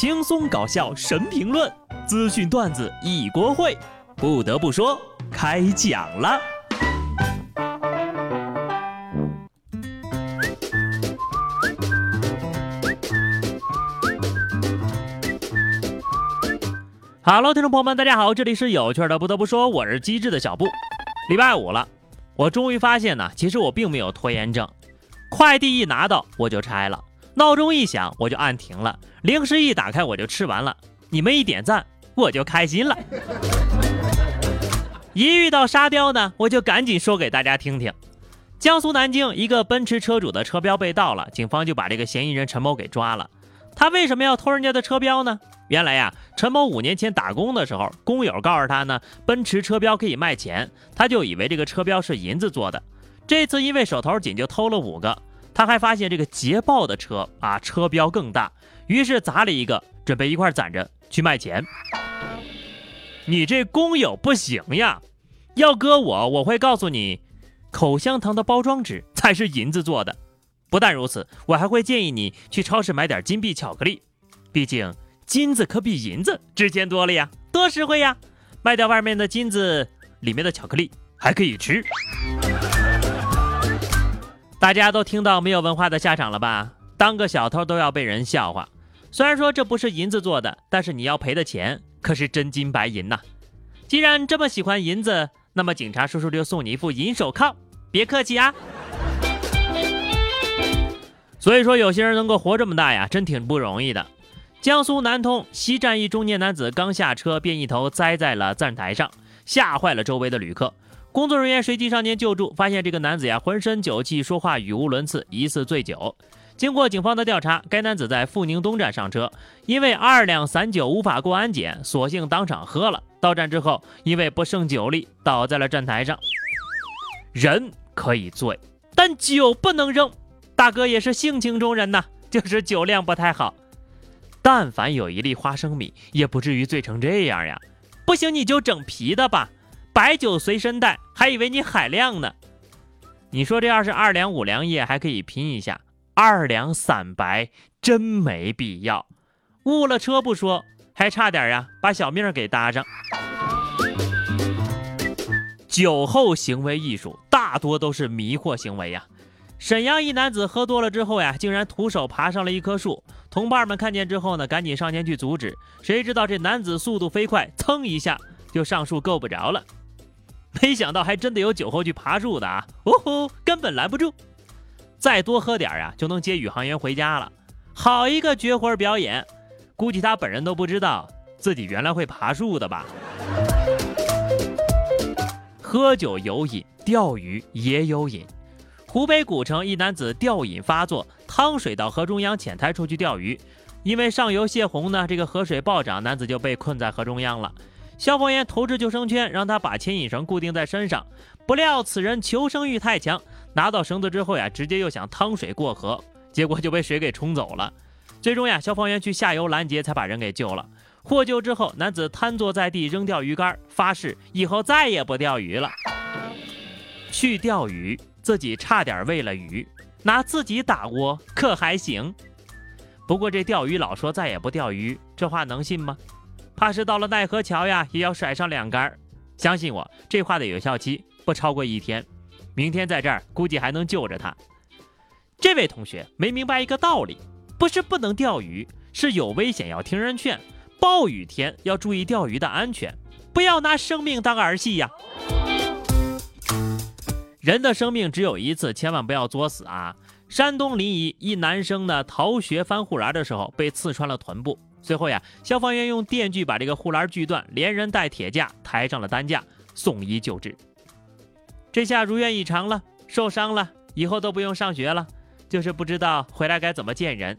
轻松搞笑神评论，资讯段子一锅烩。不得不说，开讲了。Hello，听众朋友们，大家好，这里是有趣的。不得不说，我是机智的小布。礼拜五了，我终于发现呢，其实我并没有拖延症。快递一拿到我就拆了，闹钟一响我就按停了，零食一打开我就吃完了。你们一点赞我就开心了。一遇到沙雕呢，我就赶紧说给大家听听。江苏南京一个奔驰车主的车标被盗了，警方就把这个嫌疑人陈某给抓了。他为什么要偷人家的车标呢？原来呀，陈某五年前打工的时候，工友告诉他呢，奔驰车标可以卖钱，他就以为这个车标是银子做的。这次因为手头紧，就偷了五个。他还发现这个捷豹的车啊，车标更大，于是砸了一个，准备一块攒着去卖钱。你这工友不行呀！要搁我，我会告诉你，口香糖的包装纸才是银子做的。不但如此，我还会建议你去超市买点金币巧克力，毕竟金子可比银子值钱多了呀，多实惠呀！卖掉外面的金子，里面的巧克力还可以吃。大家都听到没有文化的下场了吧？当个小偷都要被人笑话。虽然说这不是银子做的，但是你要赔的钱可是真金白银呐。既然这么喜欢银子，那么警察叔叔就送你一副银手铐。别客气啊。所以说，有些人能够活这么大呀，真挺不容易的。江苏南通西站一中年男子刚下车，便一头栽在了站台上，吓坏了周围的旅客。工作人员随即上前救助，发现这个男子呀浑身酒气，说话语无伦次，疑似醉酒。经过警方的调查，该男子在阜宁东站上车，因为二两散酒无法过安检，索性当场喝了。到站之后，因为不胜酒力，倒在了站台上。人可以醉，但酒不能扔。大哥也是性情中人呐，就是酒量不太好。但凡有一粒花生米，也不至于醉成这样呀。不行，你就整啤的吧。白酒随身带，还以为你海量呢。你说这要是二两五粮液还可以拼一下，二两散白真没必要。误了车不说，还差点呀把小命给搭上。酒后行为艺术大多都是迷惑行为呀。沈阳一男子喝多了之后呀，竟然徒手爬上了一棵树。同伴们看见之后呢，赶紧上前去阻止。谁知道这男子速度飞快，噌一下就上树够不着了。没想到还真的有酒后去爬树的啊！哦吼，根本拦不住。再多喝点啊，就能接宇航员回家了。好一个绝活表演！估计他本人都不知道自己原来会爬树的吧？喝酒有瘾，钓鱼也有瘾。湖北古城一男子钓瘾发作，趟水到河中央浅滩处去钓鱼。因为上游泄洪呢，这个河水暴涨，男子就被困在河中央了。消防员投掷救生圈，让他把牵引绳固定在身上。不料此人求生欲太强，拿到绳子之后呀，直接又想趟水过河，结果就被水给冲走了。最终呀，消防员去下游拦截，才把人给救了。获救之后，男子瘫坐在地扔钓鱼竿，发誓以后再也不钓鱼了。去钓鱼，自己差点喂了鱼，拿自己打窝可还行？不过这钓鱼佬说再也不钓鱼，这话能信吗？怕是到了奈何桥呀，也要甩上两杆。相信我，这话的有效期不超过一天。明天在这儿估计还能救着他。这位同学没明白一个道理，不是不能钓鱼，是有危险要听人劝。暴雨天要注意钓鱼的安全，不要拿生命当儿戏呀。人的生命只有一次，千万不要作死啊！山东临沂一男生呢，逃学翻护栏的时候被刺穿了臀部。随后呀，消防员用电锯把这个护栏锯断，连人带铁架抬上了担架，送医救治。这下如愿以偿了，受伤了，以后都不用上学了，就是不知道回来该怎么见人。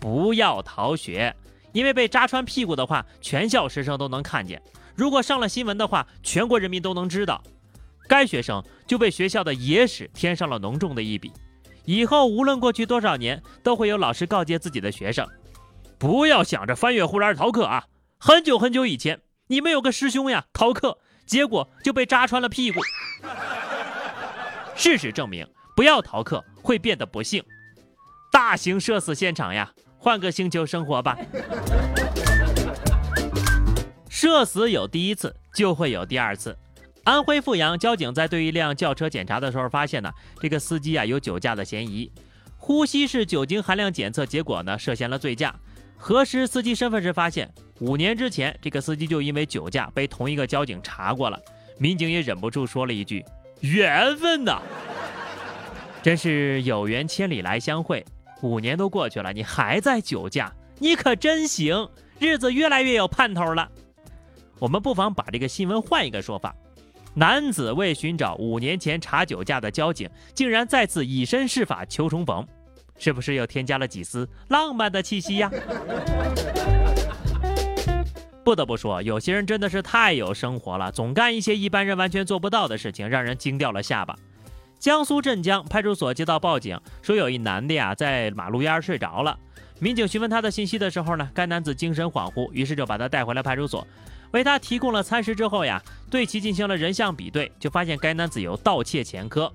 不要逃学，因为被扎穿屁股的话，全校师生都能看见；如果上了新闻的话，全国人民都能知道。该学生就被学校的野史添上了浓重的一笔。以后无论过去多少年，都会有老师告诫自己的学生。不要想着翻越护栏逃课啊！很久很久以前，你们有个师兄呀，逃课，结果就被扎穿了屁股。事实证明，不要逃课会变得不幸。大型社死现场呀，换个星球生活吧。社死有第一次，就会有第二次。安徽阜阳交警在对一辆轿车检查的时候，发现呢，这个司机啊有酒驾的嫌疑，呼吸式酒精含量检测结果呢涉嫌了醉驾。核实司机身份时发现，五年之前这个司机就因为酒驾被同一个交警查过了。民警也忍不住说了一句：“缘分呐，真是有缘千里来相会。”五年都过去了，你还在酒驾，你可真行，日子越来越有盼头了。我们不妨把这个新闻换一个说法。男子为寻找五年前查酒驾的交警，竟然再次以身试法求重逢，是不是又添加了几丝浪漫的气息呀？不得不说，有些人真的是太有生活了，总干一些一般人完全做不到的事情，让人惊掉了下巴。江苏镇江派出所接到报警，说有一男的呀在马路边睡着了。民警询问他的信息的时候呢，该男子精神恍惚，于是就把他带回了派出所。为他提供了餐食之后呀，对其进行了人像比对，就发现该男子有盗窃前科。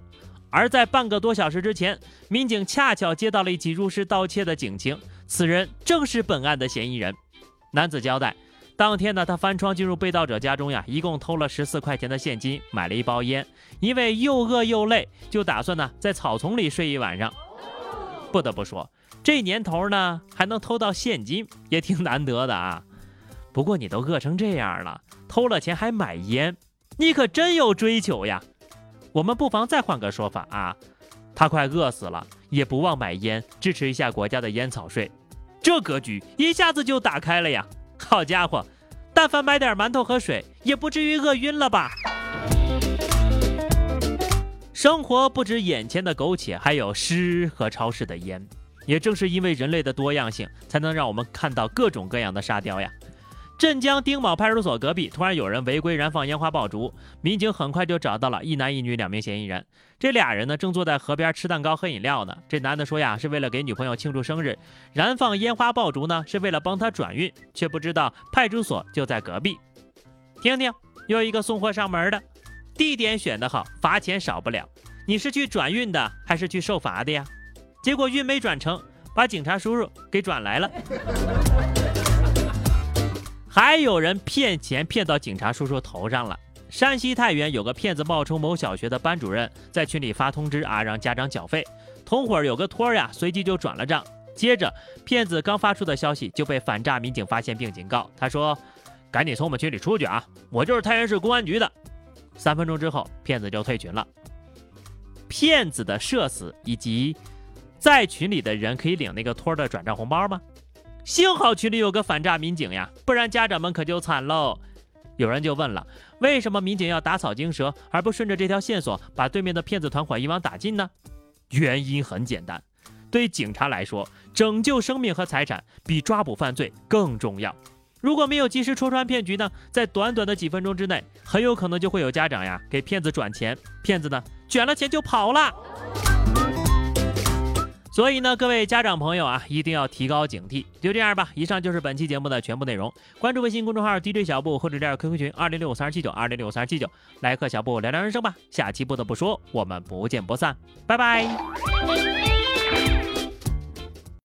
而在半个多小时之前，民警恰巧接到了一起入室盗窃的警情，此人正是本案的嫌疑人。男子交代，当天呢，他翻窗进入被盗者家中呀，一共偷了十四块钱的现金，买了一包烟。因为又饿又累，就打算呢在草丛里睡一晚上。不得不说，这年头呢还能偷到现金，也挺难得的啊。不过你都饿成这样了，偷了钱还买烟，你可真有追求呀！我们不妨再换个说法啊，他快饿死了，也不忘买烟，支持一下国家的烟草税，这格局一下子就打开了呀！好家伙，但凡买点馒头和水，也不至于饿晕了吧？生活不止眼前的苟且，还有诗和超市的烟。也正是因为人类的多样性，才能让我们看到各种各样的沙雕呀。镇江丁卯派出所隔壁突然有人违规燃放烟花爆竹，民警很快就找到了一男一女两名嫌疑人。这俩人呢正坐在河边吃蛋糕喝饮料呢。这男的说呀是为了给女朋友庆祝生日，燃放烟花爆竹呢是为了帮她转运，却不知道派出所就在隔壁。听听，又一个送货上门的，地点选得好，罚钱少不了。你是去转运的还是去受罚的呀？结果运没转成，把警察叔叔给转来了。还有人骗钱骗到警察叔叔头上了。山西太原有个骗子冒充某小学的班主任，在群里发通知啊，让家长缴费。同伙儿有个托儿呀，随即就转了账。接着，骗子刚发出的消息就被反诈民警发现并警告。他说：“赶紧从我们群里出去啊！我就是太原市公安局的。”三分钟之后，骗子就退群了。骗子的社死以及在群里的人可以领那个托儿的转账红包吗？幸好群里有个反诈民警呀，不然家长们可就惨喽。有人就问了，为什么民警要打草惊蛇，而不顺着这条线索把对面的骗子团伙一网打尽呢？原因很简单，对警察来说，拯救生命和财产比抓捕犯罪更重要。如果没有及时戳穿骗局呢，在短短的几分钟之内，很有可能就会有家长呀给骗子转钱，骗子呢卷了钱就跑了。所以呢，各位家长朋友啊，一定要提高警惕。就这样吧，以上就是本期节目的全部内容。关注微信公众号 DJ 小布或者加入 QQ 群二零六五三二七九二零六五三二七九，来和小布聊聊人生吧。下期不得不说，我们不见不散，拜拜。